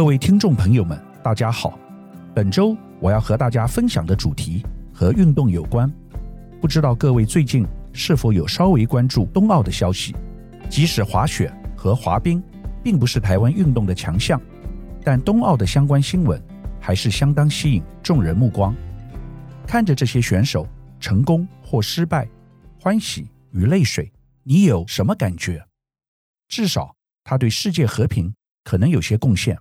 各位听众朋友们，大家好。本周我要和大家分享的主题和运动有关。不知道各位最近是否有稍微关注冬奥的消息？即使滑雪和滑冰并不是台湾运动的强项，但冬奥的相关新闻还是相当吸引众人目光。看着这些选手成功或失败，欢喜与泪水，你有什么感觉？至少他对世界和平可能有些贡献。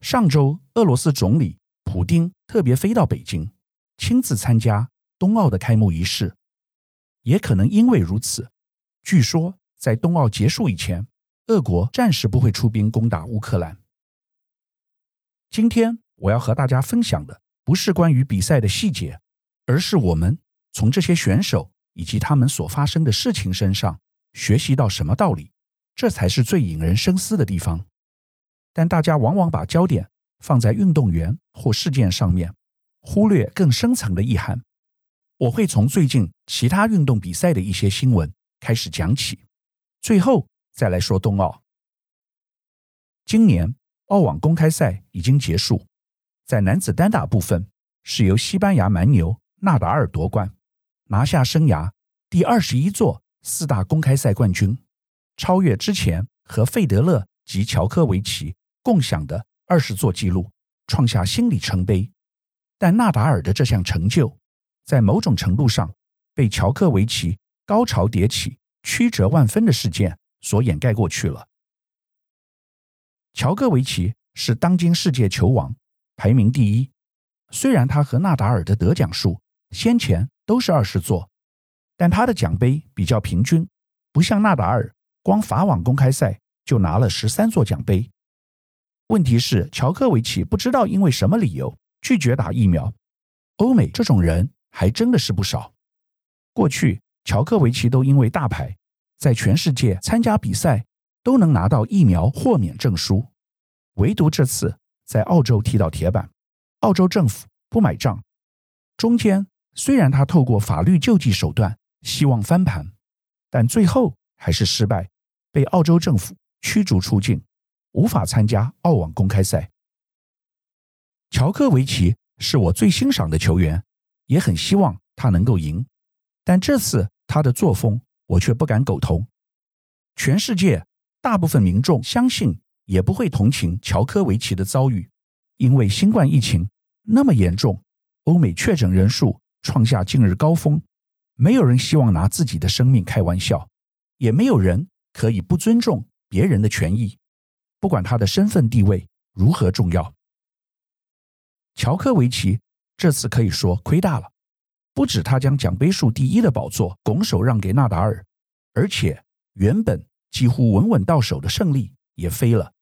上周，俄罗斯总理普丁特别飞到北京，亲自参加冬奥的开幕仪式。也可能因为如此，据说在冬奥结束以前，俄国暂时不会出兵攻打乌克兰。今天我要和大家分享的不是关于比赛的细节，而是我们从这些选手以及他们所发生的事情身上学习到什么道理，这才是最引人深思的地方。但大家往往把焦点放在运动员或事件上面，忽略更深层的意涵。我会从最近其他运动比赛的一些新闻开始讲起，最后再来说冬奥。今年澳网公开赛已经结束，在男子单打部分是由西班牙蛮牛纳达尔夺冠，拿下生涯第二十一座四大公开赛冠军，超越之前和费德勒及乔科维奇。共享的二十座纪录，创下新里程碑。但纳达尔的这项成就，在某种程度上被乔克维奇高潮迭起、曲折万分的事件所掩盖过去了。乔克维奇是当今世界球王，排名第一。虽然他和纳达尔的得奖数先前都是二十座，但他的奖杯比较平均，不像纳达尔光法网公开赛就拿了十三座奖杯。问题是，乔克维奇不知道因为什么理由拒绝打疫苗。欧美这种人还真的是不少。过去，乔克维奇都因为大牌，在全世界参加比赛都能拿到疫苗豁免证书，唯独这次在澳洲踢到铁板，澳洲政府不买账。中间虽然他透过法律救济手段希望翻盘，但最后还是失败，被澳洲政府驱逐出境。无法参加澳网公开赛。乔科维奇是我最欣赏的球员，也很希望他能够赢，但这次他的作风我却不敢苟同。全世界大部分民众相信也不会同情乔科维奇的遭遇，因为新冠疫情那么严重，欧美确诊人数创下近日高峰，没有人希望拿自己的生命开玩笑，也没有人可以不尊重别人的权益。不管他的身份地位如何重要，乔科维奇这次可以说亏大了。不止他将奖杯数第一的宝座拱手让给纳达尔，而且原本几乎稳稳到手的胜利也飞了。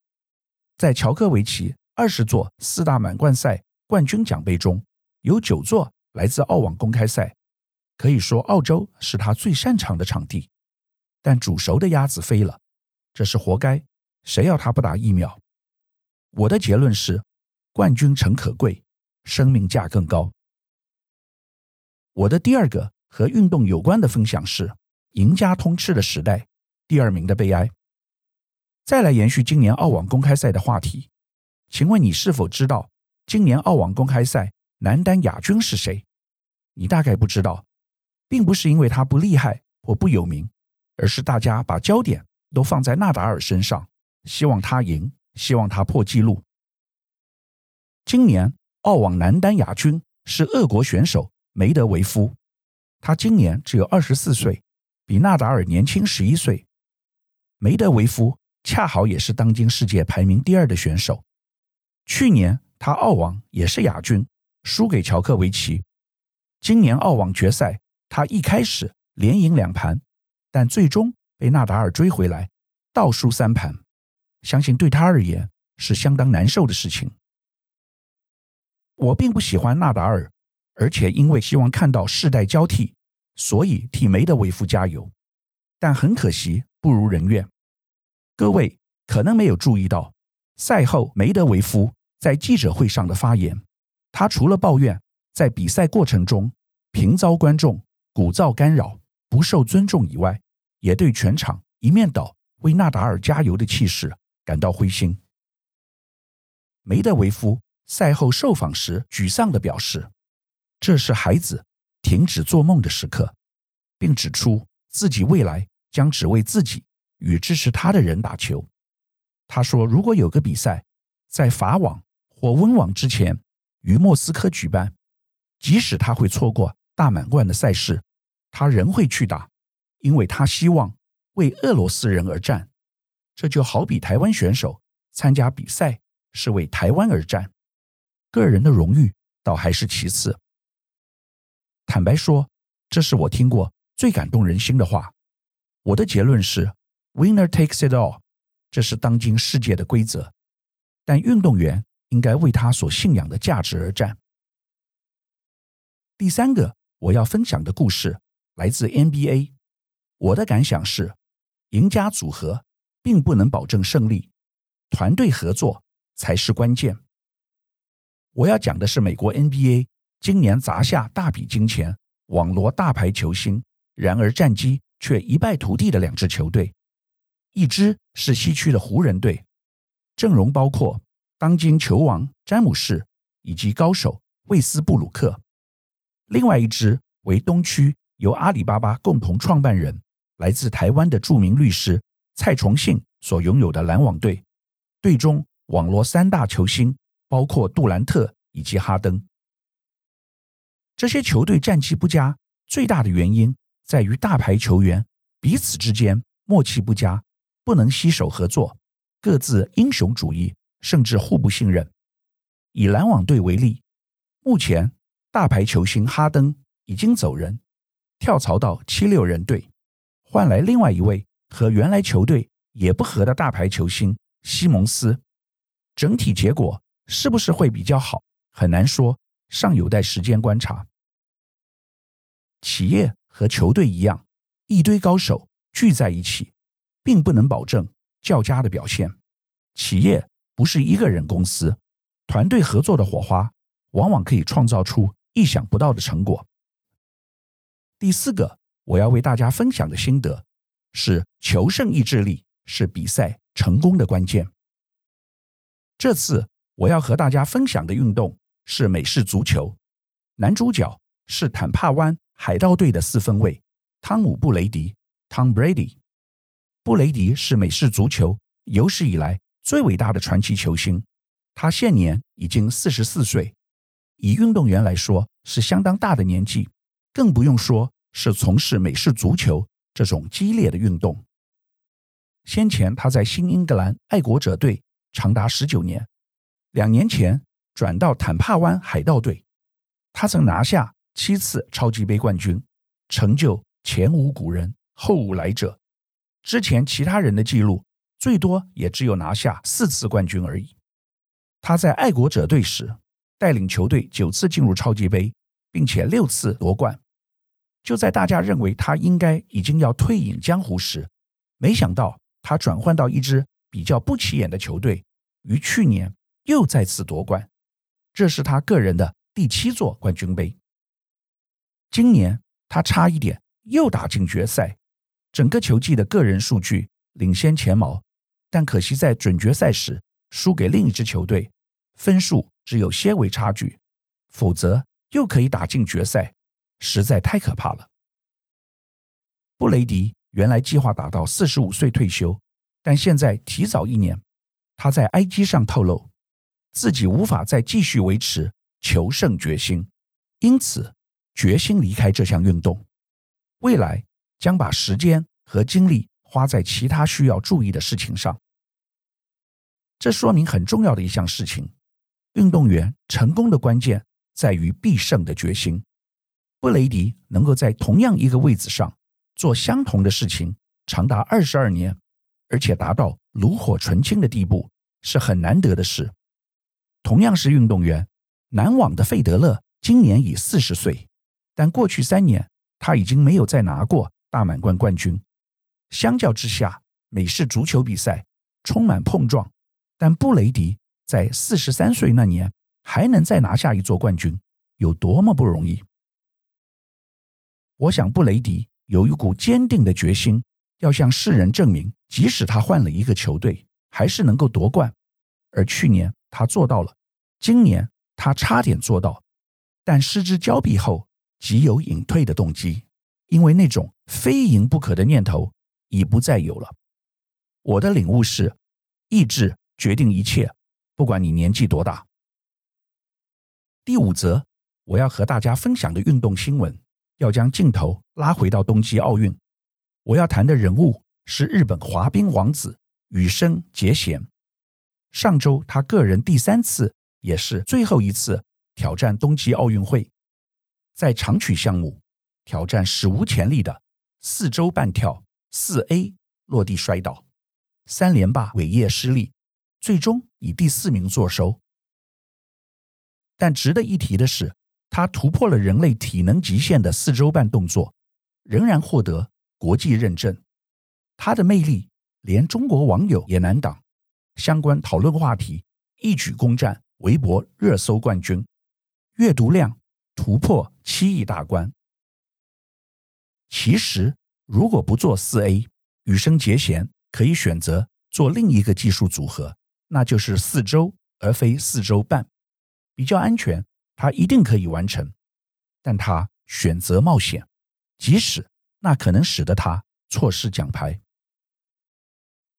在乔科维奇二十座四大满贯赛冠军奖杯中，有九座来自澳网公开赛，可以说澳洲是他最擅长的场地。但煮熟的鸭子飞了，这是活该。谁要他不打疫苗？我的结论是，冠军诚可贵，生命价更高。我的第二个和运动有关的分享是“赢家通吃”的时代，第二名的悲哀。再来延续今年澳网公开赛的话题，请问你是否知道今年澳网公开赛男单亚军是谁？你大概不知道，并不是因为他不厉害或不有名，而是大家把焦点都放在纳达尔身上。希望他赢，希望他破纪录。今年澳网男单亚军是俄国选手梅德韦夫，他今年只有二十四岁，比纳达尔年轻十一岁。梅德韦夫恰好也是当今世界排名第二的选手。去年他澳网也是亚军，输给乔克维奇。今年澳网决赛，他一开始连赢两盘，但最终被纳达尔追回来，倒输三盘。相信对他而言是相当难受的事情。我并不喜欢纳达尔，而且因为希望看到世代交替，所以替梅德韦夫加油。但很可惜，不如人愿。各位可能没有注意到，赛后梅德韦夫在记者会上的发言，他除了抱怨在比赛过程中频遭观众鼓噪干扰、不受尊重以外，也对全场一面倒为纳达尔加油的气势感到灰心。梅德韦夫赛后受访时沮丧地表示：“这是孩子停止做梦的时刻，并指出自己未来将只为自己与支持他的人打球。”他说：“如果有个比赛在法网或温网之前于莫斯科举办，即使他会错过大满贯的赛事，他仍会去打，因为他希望为俄罗斯人而战。这就好比台湾选手参加比赛。”是为台湾而战，个人的荣誉倒还是其次。坦白说，这是我听过最感动人心的话。我的结论是，Winner takes it all，这是当今世界的规则。但运动员应该为他所信仰的价值而战。第三个我要分享的故事来自 NBA。我的感想是，赢家组合并不能保证胜利，团队合作。才是关键。我要讲的是美国 NBA 今年砸下大笔金钱网罗大牌球星，然而战绩却一败涂地的两支球队。一支是西区的湖人队，阵容包括当今球王詹姆士以及高手卫斯布鲁克；另外一支为东区由阿里巴巴共同创办人、来自台湾的著名律师蔡崇信所拥有的篮网队，队中。网罗三大球星，包括杜兰特以及哈登。这些球队战绩不佳，最大的原因在于大牌球员彼此之间默契不佳，不能携手合作，各自英雄主义，甚至互不信任。以篮网队为例，目前大牌球星哈登已经走人，跳槽到七六人队，换来另外一位和原来球队也不合的大牌球星西蒙斯。整体结果是不是会比较好？很难说，尚有待时间观察。企业和球队一样，一堆高手聚在一起，并不能保证较佳的表现。企业不是一个人公司，团队合作的火花往往可以创造出意想不到的成果。第四个，我要为大家分享的心得是：求胜意志力是比赛成功的关键。这次我要和大家分享的运动是美式足球，男主角是坦帕湾海盗队的四分卫汤姆·布雷迪 （Tom Brady）。布雷迪是美式足球有史以来最伟大的传奇球星，他现年已经四十四岁，以运动员来说是相当大的年纪，更不用说是从事美式足球这种激烈的运动。先前他在新英格兰爱国者队。长达十九年，两年前转到坦帕湾海盗队，他曾拿下七次超级杯冠军，成就前无古人后无来者。之前其他人的记录最多也只有拿下四次冠军而已。他在爱国者队时带领球队九次进入超级杯，并且六次夺冠。就在大家认为他应该已经要退隐江湖时，没想到他转换到一支。比较不起眼的球队，于去年又再次夺冠，这是他个人的第七座冠军杯。今年他差一点又打进决赛，整个球季的个人数据领先前茅，但可惜在准决赛时输给另一支球队，分数只有些微差距，否则又可以打进决赛，实在太可怕了。布雷迪原来计划打到四十五岁退休。但现在提早一年，他在 IG 上透露，自己无法再继续维持求胜决心，因此决心离开这项运动。未来将把时间和精力花在其他需要注意的事情上。这说明很重要的一项事情：运动员成功的关键在于必胜的决心。布雷迪能够在同样一个位置上做相同的事情长达二十二年。而且达到炉火纯青的地步是很难得的事。同样是运动员，篮网的费德勒今年已四十岁，但过去三年他已经没有再拿过大满贯冠军。相较之下，美式足球比赛充满碰撞，但布雷迪在四十三岁那年还能再拿下一座冠军，有多么不容易？我想布雷迪有一股坚定的决心。要向世人证明，即使他换了一个球队，还是能够夺冠。而去年他做到了；今年他差点做到，但失之交臂后，即有隐退的动机，因为那种非赢不可的念头已不再有了。我的领悟是：意志决定一切，不管你年纪多大。第五则，我要和大家分享的运动新闻，要将镜头拉回到东京奥运。我要谈的人物是日本滑冰王子羽生结弦。上周，他个人第三次，也是最后一次挑战冬季奥运会，在长曲项目挑战史无前例的四周半跳四 A 落地摔倒，三连霸尾叶失利，最终以第四名作收。但值得一提的是，他突破了人类体能极限的四周半动作，仍然获得国际认证。他的魅力连中国网友也难挡，相关讨论话题一举攻占微博热搜冠军，阅读量突破七亿大关。其实，如果不做四 A，羽生结弦可以选择做另一个技术组合，那就是四周而非四周半。比较安全，他一定可以完成，但他选择冒险，即使那可能使得他错失奖牌。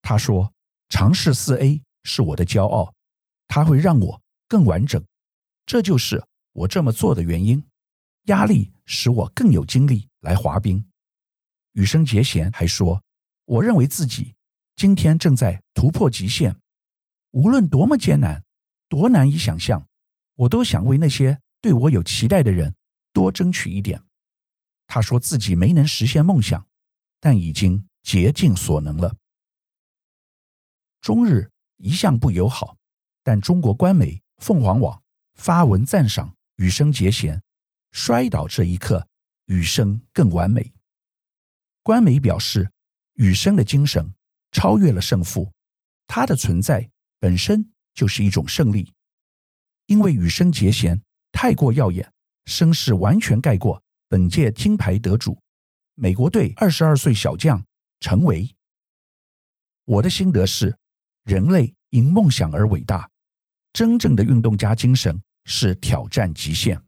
他说：“尝试四 A 是我的骄傲，它会让我更完整，这就是我这么做的原因。压力使我更有精力来滑冰。”羽生结弦还说：“我认为自己今天正在突破极限，无论多么艰难，多难以想象。”我都想为那些对我有期待的人多争取一点。他说自己没能实现梦想，但已经竭尽所能了。中日一向不友好，但中国官媒凤凰网发文赞赏羽生结弦，摔倒这一刻，羽生更完美。官媒表示，羽生的精神超越了胜负，他的存在本身就是一种胜利。因为羽生结弦太过耀眼，声势完全盖过本届金牌得主美国队二十二岁小将陈维。我的心得是，人类因梦想而伟大，真正的运动家精神是挑战极限。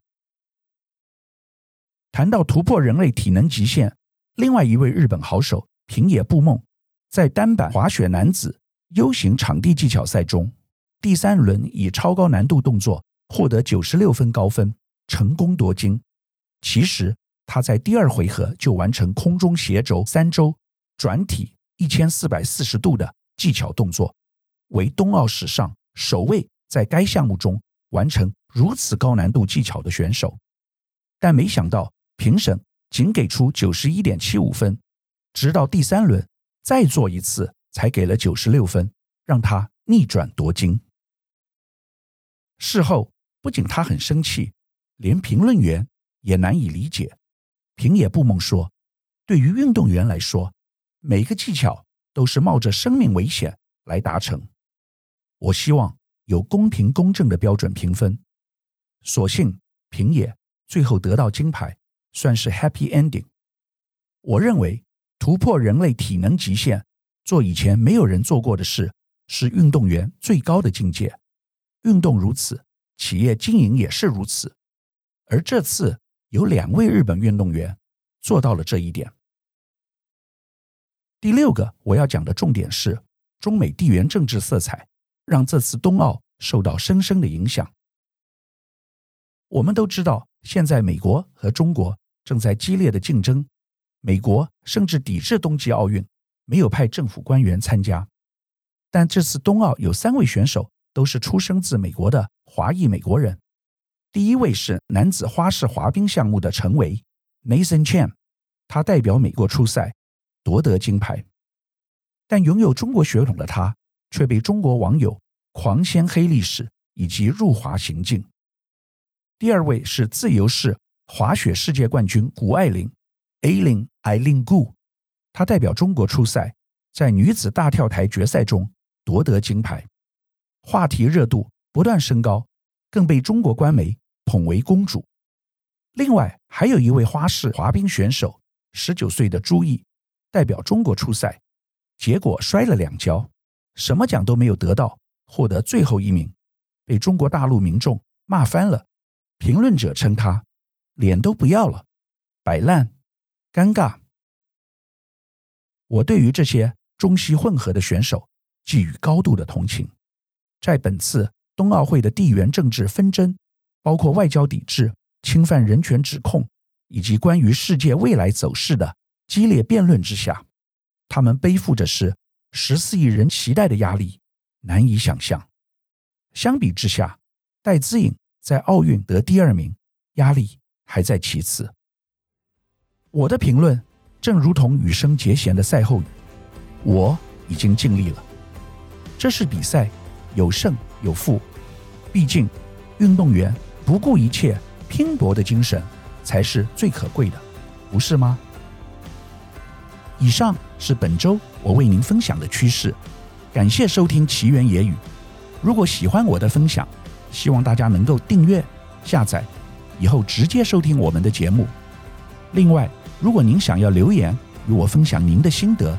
谈到突破人类体能极限，另外一位日本好手平野步梦，在单板滑雪男子 U 型场地技巧赛中。第三轮以超高难度动作获得九十六分高分，成功夺金。其实他在第二回合就完成空中斜轴三周转体一千四百四十度的技巧动作，为冬奥史上首位在该项目中完成如此高难度技巧的选手。但没想到评审仅给出九十一点七五分，直到第三轮再做一次才给了九十六分，让他逆转夺金。事后，不仅他很生气，连评论员也难以理解。平野步梦说：“对于运动员来说，每个技巧都是冒着生命危险来达成。我希望有公平公正的标准评分。所幸平野最后得到金牌，算是 happy ending。我认为突破人类体能极限，做以前没有人做过的事，是运动员最高的境界。”运动如此，企业经营也是如此。而这次有两位日本运动员做到了这一点。第六个我要讲的重点是，中美地缘政治色彩让这次冬奥受到深深的影响。我们都知道，现在美国和中国正在激烈的竞争，美国甚至抵制冬季奥运，没有派政府官员参加。但这次冬奥有三位选手。都是出生自美国的华裔美国人。第一位是男子花式滑冰项目的陈维 （Nathan Chen），他代表美国出赛，夺得金牌。但拥有中国血统的他，却被中国网友狂掀黑历史以及入华行径。第二位是自由式滑雪世界冠军谷爱凌 （Aileen Eileen Gu），她代表中国出赛，在女子大跳台决赛中夺得金牌。话题热度不断升高，更被中国官媒捧为公主。另外，还有一位花式滑冰选手，十九岁的朱毅，代表中国出赛，结果摔了两跤，什么奖都没有得到，获得最后一名。被中国大陆民众骂翻了。评论者称他脸都不要了，摆烂，尴尬。我对于这些中西混合的选手寄予高度的同情。在本次冬奥会的地缘政治纷争，包括外交抵制、侵犯人权指控，以及关于世界未来走势的激烈辩论之下，他们背负着是十四亿人期待的压力，难以想象。相比之下，戴资颖在奥运得第二名，压力还在其次。我的评论正如同羽生结弦的赛后语：“我已经尽力了。”这是比赛，有胜有负，毕竟运动员不顾一切拼搏的精神才是最可贵的，不是吗？以上是本周我为您分享的趋势，感谢收听奇缘野语。如果喜欢我的分享，希望大家能够订阅、下载，以后直接收听我们的节目。另外，如果您想要留言与我分享您的心得，